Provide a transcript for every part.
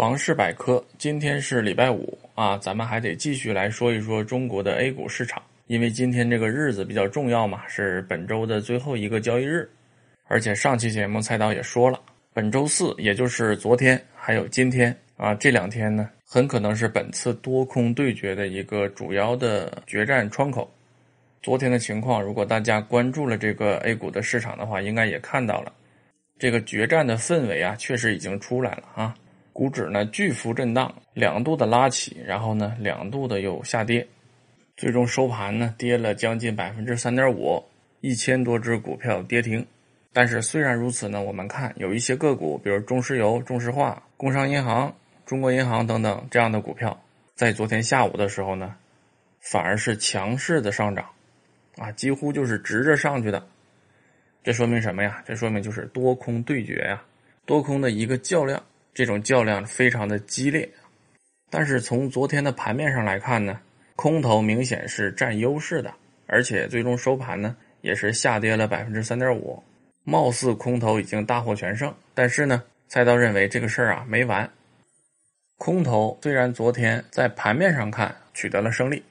房市百科，今天是礼拜五啊，咱们还得继续来说一说中国的 A 股市场，因为今天这个日子比较重要嘛，是本周的最后一个交易日，而且上期节目菜刀也说了，本周四也就是昨天还有今天啊这两天呢，很可能是本次多空对决的一个主要的决战窗口。昨天的情况，如果大家关注了这个 A 股的市场的话，应该也看到了，这个决战的氛围啊，确实已经出来了啊。股指呢巨幅震荡，两度的拉起，然后呢两度的又下跌，最终收盘呢跌了将近百分之三点五，一千多只股票跌停。但是虽然如此呢，我们看有一些个股，比如中石油、中石化、工商银行、中国银行等等这样的股票，在昨天下午的时候呢，反而是强势的上涨，啊，几乎就是直着上去的。这说明什么呀？这说明就是多空对决呀，多空的一个较量。这种较量非常的激烈，但是从昨天的盘面上来看呢，空头明显是占优势的，而且最终收盘呢也是下跌了百分之三点五，貌似空头已经大获全胜。但是呢，菜刀认为这个事儿啊没完，空头虽然昨天在盘面上看取得了胜利，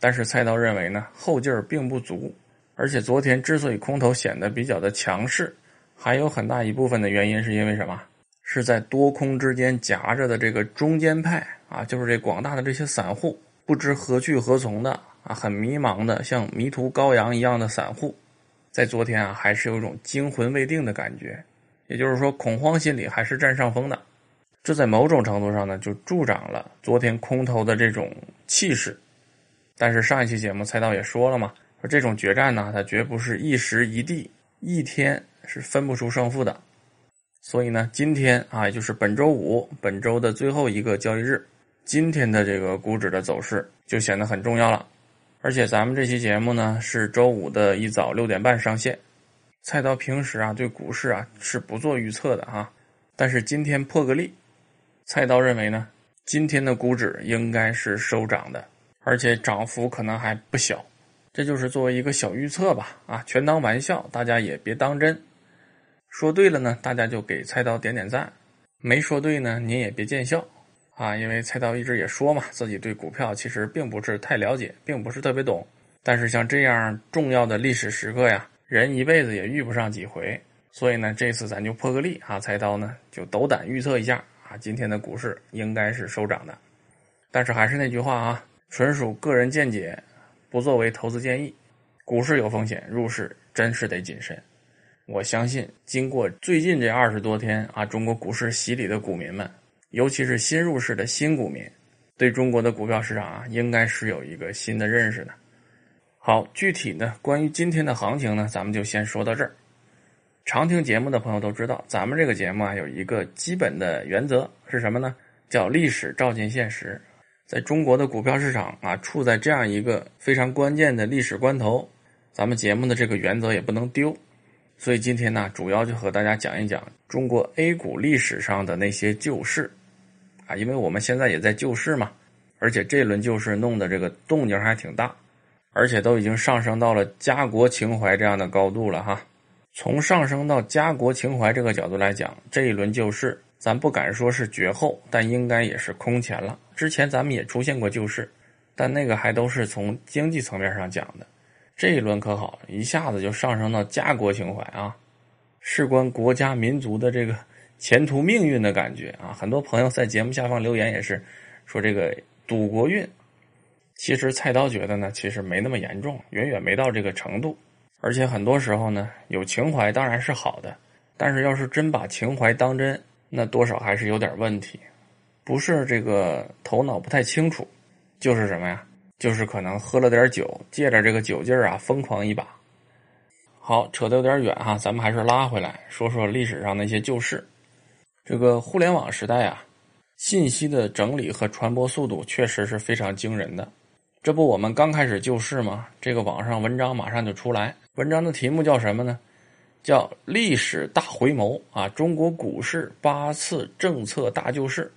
但是菜刀认为呢后劲儿并不足，而且昨天之所以空头显得比较的强势，还有很大一部分的原因是因为什么？是在多空之间夹着的这个中间派啊，就是这广大的这些散户，不知何去何从的啊，很迷茫的，像迷途羔羊一样的散户，在昨天啊，还是有一种惊魂未定的感觉，也就是说，恐慌心理还是占上风的。这在某种程度上呢，就助长了昨天空头的这种气势。但是上一期节目蔡道也说了嘛，说这种决战呢，它绝不是一时一地，一天是分不出胜负的。所以呢，今天啊，也就是本周五，本周的最后一个交易日，今天的这个股指的走势就显得很重要了。而且咱们这期节目呢，是周五的一早六点半上线。菜刀平时啊，对股市啊是不做预测的哈，但是今天破个例，菜刀认为呢，今天的股指应该是收涨的，而且涨幅可能还不小。这就是作为一个小预测吧，啊，全当玩笑，大家也别当真。说对了呢，大家就给菜刀点点赞；没说对呢，您也别见笑啊。因为菜刀一直也说嘛，自己对股票其实并不是太了解，并不是特别懂。但是像这样重要的历史时刻呀，人一辈子也遇不上几回。所以呢，这次咱就破个例啊，菜刀呢就斗胆预测一下啊，今天的股市应该是收涨的。但是还是那句话啊，纯属个人见解，不作为投资建议。股市有风险，入市真是得谨慎。我相信，经过最近这二十多天啊，中国股市洗礼的股民们，尤其是新入市的新股民，对中国的股票市场啊，应该是有一个新的认识的。好，具体呢，关于今天的行情呢，咱们就先说到这儿。常听节目的朋友都知道，咱们这个节目啊，有一个基本的原则是什么呢？叫历史照进现实。在中国的股票市场啊，处在这样一个非常关键的历史关头，咱们节目的这个原则也不能丢。所以今天呢，主要就和大家讲一讲中国 A 股历史上的那些旧事，啊，因为我们现在也在救市嘛，而且这轮救市弄的这个动静还挺大，而且都已经上升到了家国情怀这样的高度了哈。从上升到家国情怀这个角度来讲，这一轮救市，咱不敢说是绝后，但应该也是空前了。之前咱们也出现过救市，但那个还都是从经济层面上讲的。这一轮可好，一下子就上升到家国情怀啊，事关国家民族的这个前途命运的感觉啊！很多朋友在节目下方留言也是说这个赌国运。其实菜刀觉得呢，其实没那么严重，远远没到这个程度。而且很多时候呢，有情怀当然是好的，但是要是真把情怀当真，那多少还是有点问题。不是这个头脑不太清楚，就是什么呀？就是可能喝了点酒，借着这个酒劲儿啊，疯狂一把。好，扯得有点远哈，咱们还是拉回来说说历史上那些旧事。这个互联网时代啊，信息的整理和传播速度确实是非常惊人的。这不，我们刚开始救市吗？这个网上文章马上就出来，文章的题目叫什么呢？叫《历史大回眸》啊，中国股市八次政策大救市。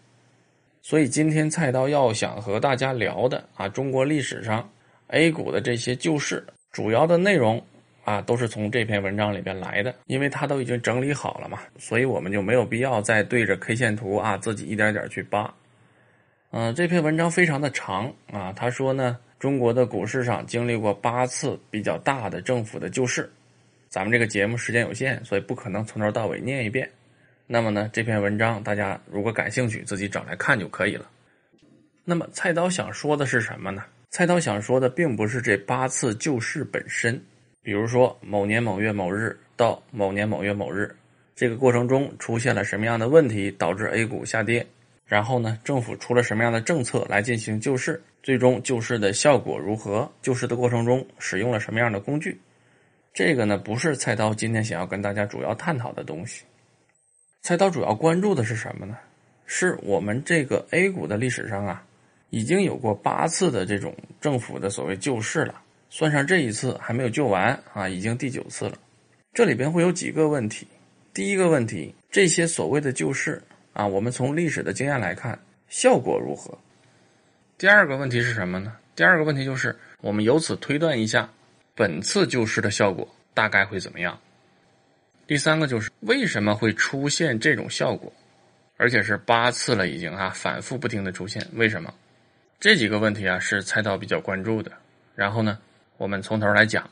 所以今天菜刀要想和大家聊的啊，中国历史上 A 股的这些旧事，主要的内容啊，都是从这篇文章里边来的，因为它都已经整理好了嘛，所以我们就没有必要再对着 K 线图啊自己一点点去扒。嗯，这篇文章非常的长啊，他说呢，中国的股市上经历过八次比较大的政府的救市。咱们这个节目时间有限，所以不可能从头到尾念一遍。那么呢，这篇文章大家如果感兴趣，自己找来看就可以了。那么菜刀想说的是什么呢？菜刀想说的并不是这八次救市本身，比如说某年某月某日到某年某月某日，这个过程中出现了什么样的问题导致 A 股下跌，然后呢，政府出了什么样的政策来进行救市，最终救市的效果如何？救市的过程中使用了什么样的工具？这个呢，不是菜刀今天想要跟大家主要探讨的东西。菜刀主要关注的是什么呢？是我们这个 A 股的历史上啊。已经有过八次的这种政府的所谓救市了，算上这一次还没有救完啊，已经第九次了。这里边会有几个问题。第一个问题，这些所谓的救市啊，我们从历史的经验来看，效果如何？第二个问题是什么呢？第二个问题就是，我们由此推断一下，本次救市的效果大概会怎么样？第三个就是为什么会出现这种效果，而且是八次了已经啊，反复不停的出现，为什么？这几个问题啊是菜刀比较关注的，然后呢，我们从头来讲。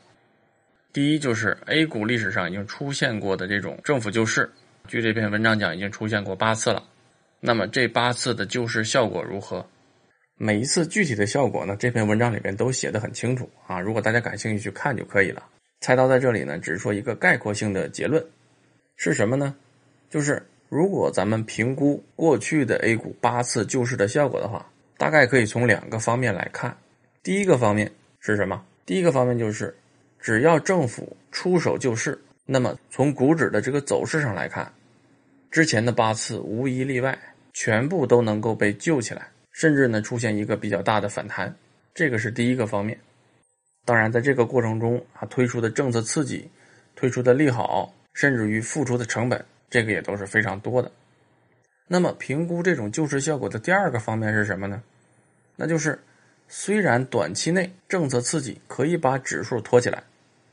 第一就是 A 股历史上已经出现过的这种政府救市，据这篇文章讲已经出现过八次了。那么这八次的救市效果如何？每一次具体的效果呢，这篇文章里边都写的很清楚啊。如果大家感兴趣去看就可以了。菜刀在这里呢，只是说一个概括性的结论，是什么呢？就是如果咱们评估过去的 A 股八次救市的效果的话。大概可以从两个方面来看，第一个方面是什么？第一个方面就是，只要政府出手救市，那么从股指的这个走势上来看，之前的八次无一例外，全部都能够被救起来，甚至呢出现一个比较大的反弹，这个是第一个方面。当然，在这个过程中啊，推出的政策刺激、推出的利好，甚至于付出的成本，这个也都是非常多的。那么，评估这种救市效果的第二个方面是什么呢？那就是，虽然短期内政策刺激可以把指数托起来，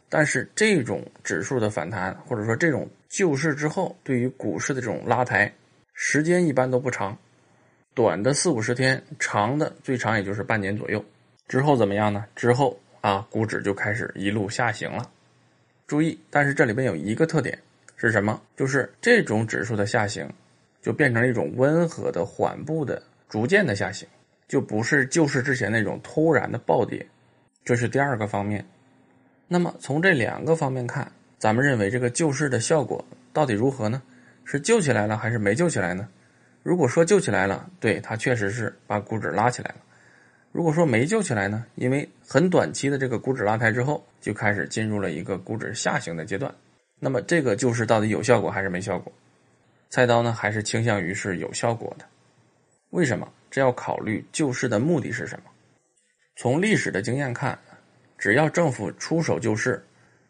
但是这种指数的反弹，或者说这种救市之后对于股市的这种拉抬，时间一般都不长，短的四五十天，长的最长也就是半年左右。之后怎么样呢？之后啊，股指就开始一路下行了。注意，但是这里边有一个特点是什么？就是这种指数的下行，就变成了一种温和的、缓步的、逐渐的下行。就不是救市之前那种突然的暴跌，这是第二个方面。那么从这两个方面看，咱们认为这个救市的效果到底如何呢？是救起来了还是没救起来呢？如果说救起来了，对它确实是把股指拉起来了；如果说没救起来呢，因为很短期的这个股指拉抬之后，就开始进入了一个股指下行的阶段。那么这个救市到底有效果还是没效果？菜刀呢，还是倾向于是有效果的。为什么？这要考虑救市的目的是什么？从历史的经验看，只要政府出手救市，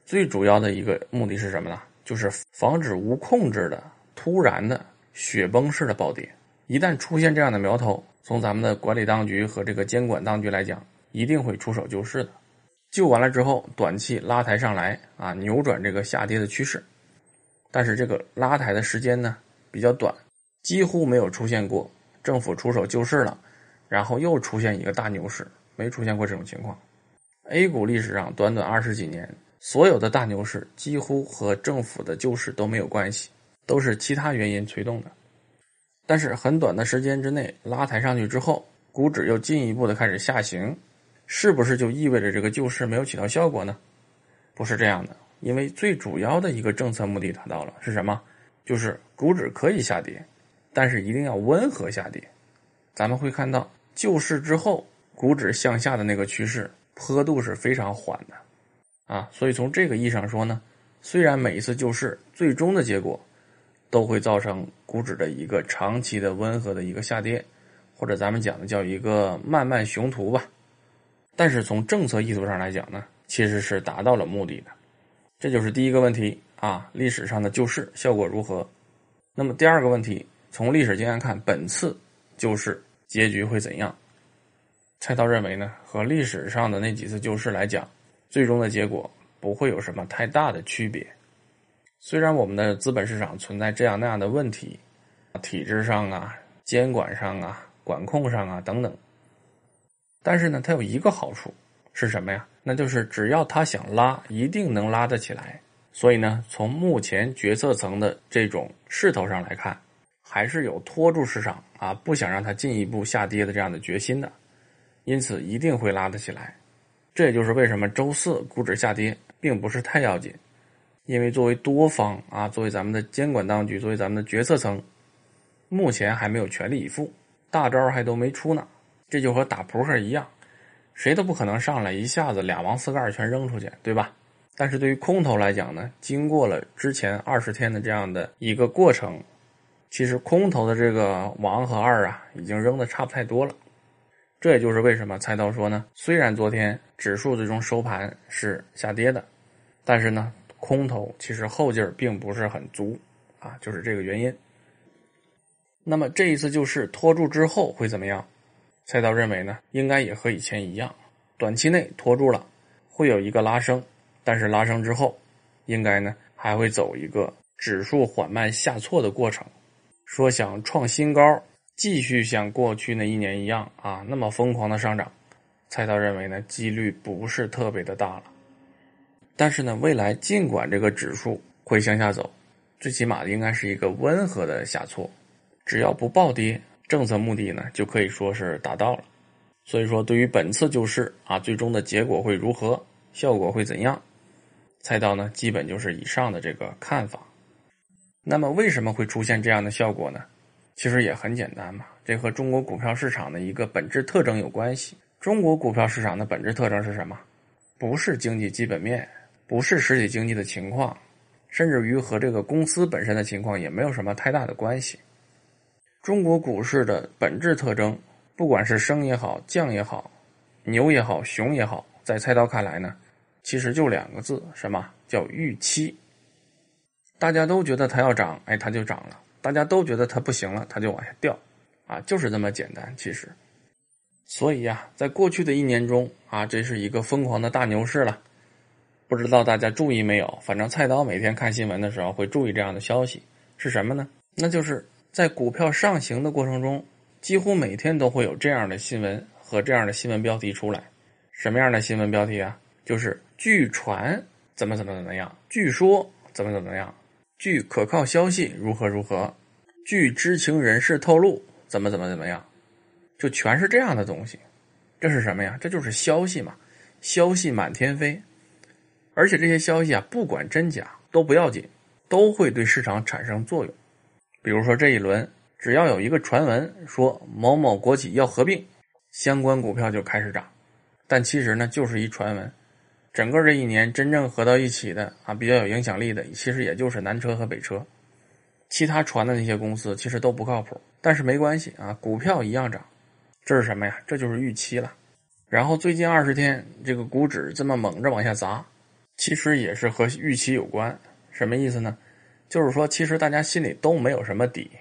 最主要的一个目的是什么呢？就是防止无控制的、突然的雪崩式的暴跌。一旦出现这样的苗头，从咱们的管理当局和这个监管当局来讲，一定会出手救市的。救完了之后，短期拉抬上来啊，扭转这个下跌的趋势。但是这个拉抬的时间呢比较短，几乎没有出现过。政府出手救市了，然后又出现一个大牛市，没出现过这种情况。A 股历史上短短二十几年，所有的大牛市几乎和政府的救市都没有关系，都是其他原因推动的。但是很短的时间之内拉抬上去之后，股指又进一步的开始下行，是不是就意味着这个救市没有起到效果呢？不是这样的，因为最主要的一个政策目的达到了，是什么？就是股指可以下跌。但是一定要温和下跌，咱们会看到救市之后，股指向下的那个趋势坡度是非常缓的，啊，所以从这个意义上说呢，虽然每一次救市最终的结果都会造成股指的一个长期的温和的一个下跌，或者咱们讲的叫一个慢慢熊图吧，但是从政策意图上来讲呢，其实是达到了目的的，这就是第一个问题啊，历史上的救市效果如何？那么第二个问题。从历史经验看，本次救市结局会怎样？蔡涛认为呢，和历史上的那几次救市来讲，最终的结果不会有什么太大的区别。虽然我们的资本市场存在这样那样的问题，体制上啊、监管上啊、管控上啊等等，但是呢，它有一个好处是什么呀？那就是只要他想拉，一定能拉得起来。所以呢，从目前决策层的这种势头上来看，还是有拖住市场啊，不想让它进一步下跌的这样的决心的，因此一定会拉得起来。这也就是为什么周四股指下跌，并不是太要紧。因为作为多方啊，作为咱们的监管当局，作为咱们的决策层，目前还没有全力以赴，大招还都没出呢。这就和打扑克一样，谁都不可能上来一下子俩王四盖全扔出去，对吧？但是对于空头来讲呢，经过了之前二十天的这样的一个过程，其实空头的这个王和二啊，已经扔的差不太多了。这也就是为什么菜刀说呢，虽然昨天指数最终收盘是下跌的，但是呢。空头其实后劲儿并不是很足，啊，就是这个原因。那么这一次救市拖住之后会怎么样？菜刀认为呢，应该也和以前一样，短期内拖住了，会有一个拉升，但是拉升之后，应该呢还会走一个指数缓慢下挫的过程。说想创新高，继续像过去那一年一样啊那么疯狂的上涨，菜刀认为呢几率不是特别的大了。但是呢，未来尽管这个指数会向下走，最起码应该是一个温和的下挫，只要不暴跌，政策目的呢就可以说是达到了。所以说，对于本次救市啊，最终的结果会如何，效果会怎样，猜到呢，基本就是以上的这个看法。那么为什么会出现这样的效果呢？其实也很简单嘛，这和中国股票市场的一个本质特征有关系。中国股票市场的本质特征是什么？不是经济基本面。不是实体经济的情况，甚至于和这个公司本身的情况也没有什么太大的关系。中国股市的本质特征，不管是升也好，降也好，牛也好，熊也好，在菜刀看来呢，其实就两个字，什么叫预期？大家都觉得它要涨，哎，它就涨了；大家都觉得它不行了，它就往下掉，啊，就是这么简单。其实，所以呀，在过去的一年中啊，这是一个疯狂的大牛市了。不知道大家注意没有？反正菜刀每天看新闻的时候会注意这样的消息，是什么呢？那就是在股票上行的过程中，几乎每天都会有这样的新闻和这样的新闻标题出来。什么样的新闻标题啊？就是据传怎么怎么怎么样，据说怎么怎么样，据可靠消息如何如何，据知情人士透露怎么怎么怎么样，就全是这样的东西。这是什么呀？这就是消息嘛，消息满天飞。而且这些消息啊，不管真假都不要紧，都会对市场产生作用。比如说这一轮，只要有一个传闻说某某国企要合并，相关股票就开始涨。但其实呢，就是一传闻。整个这一年真正合到一起的啊，比较有影响力的，其实也就是南车和北车，其他传的那些公司其实都不靠谱。但是没关系啊，股票一样涨。这是什么呀？这就是预期了。然后最近二十天，这个股指这么猛着往下砸。其实也是和预期有关，什么意思呢？就是说，其实大家心里都没有什么底，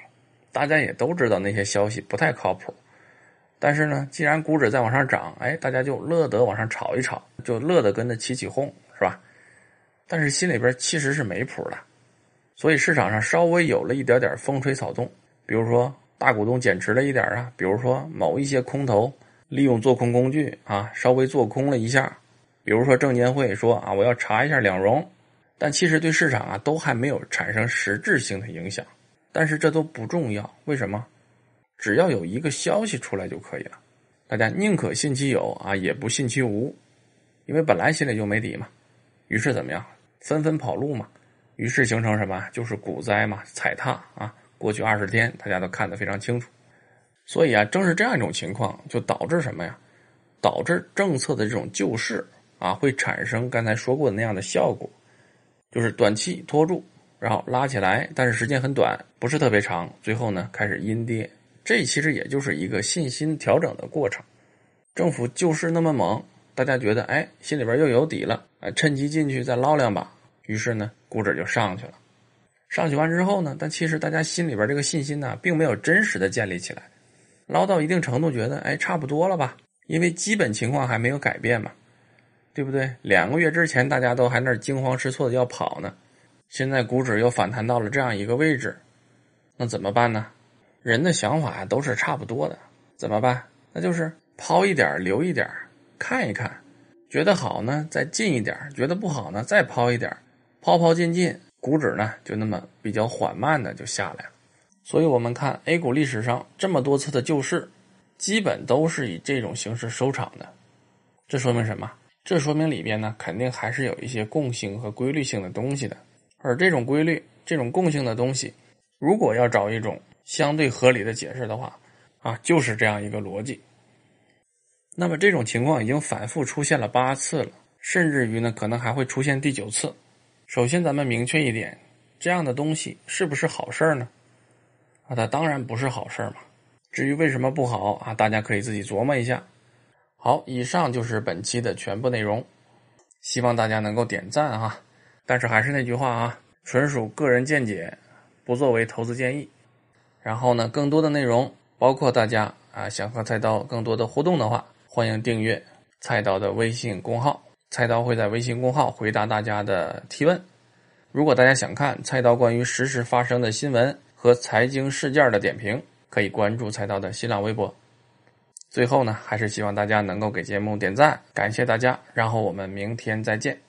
大家也都知道那些消息不太靠谱。但是呢，既然股指在往上涨，哎，大家就乐得往上炒一炒，就乐得跟着起起哄，是吧？但是心里边其实是没谱的，所以市场上稍微有了一点点风吹草动，比如说大股东减持了一点啊，比如说某一些空头利用做空工具啊，稍微做空了一下。比如说证监会说啊，我要查一下两融，但其实对市场啊都还没有产生实质性的影响。但是这都不重要，为什么？只要有一个消息出来就可以了。大家宁可信其有啊，也不信其无，因为本来心里就没底嘛。于是怎么样？纷纷跑路嘛。于是形成什么？就是股灾嘛，踩踏啊。过去二十天大家都看得非常清楚。所以啊，正是这样一种情况，就导致什么呀？导致政策的这种救市。啊，会产生刚才说过的那样的效果，就是短期拖住，然后拉起来，但是时间很短，不是特别长，最后呢开始阴跌。这其实也就是一个信心调整的过程。政府救市那么猛，大家觉得哎，心里边又有底了，哎，趁机进去再捞两把，于是呢，股指就上去了。上去完之后呢，但其实大家心里边这个信心呢，并没有真实的建立起来。捞到一定程度，觉得哎，差不多了吧，因为基本情况还没有改变嘛。对不对？两个月之前大家都还那惊慌失措的要跑呢，现在股指又反弹到了这样一个位置，那怎么办呢？人的想法都是差不多的，怎么办？那就是抛一点留一点，看一看，觉得好呢再进一点，觉得不好呢再抛一点，抛抛进进，股指呢就那么比较缓慢的就下来了。所以我们看 A 股历史上这么多次的救市，基本都是以这种形式收场的。这说明什么？这说明里边呢，肯定还是有一些共性和规律性的东西的。而这种规律、这种共性的东西，如果要找一种相对合理的解释的话，啊，就是这样一个逻辑。那么这种情况已经反复出现了八次了，甚至于呢，可能还会出现第九次。首先，咱们明确一点，这样的东西是不是好事呢？啊，它当然不是好事嘛。至于为什么不好啊，大家可以自己琢磨一下。好，以上就是本期的全部内容，希望大家能够点赞哈。但是还是那句话啊，纯属个人见解，不作为投资建议。然后呢，更多的内容，包括大家啊想和菜刀更多的互动的话，欢迎订阅菜刀的微信公号，菜刀会在微信公号回答大家的提问。如果大家想看菜刀关于实时发生的新闻和财经事件的点评，可以关注菜刀的新浪微博。最后呢，还是希望大家能够给节目点赞，感谢大家，然后我们明天再见。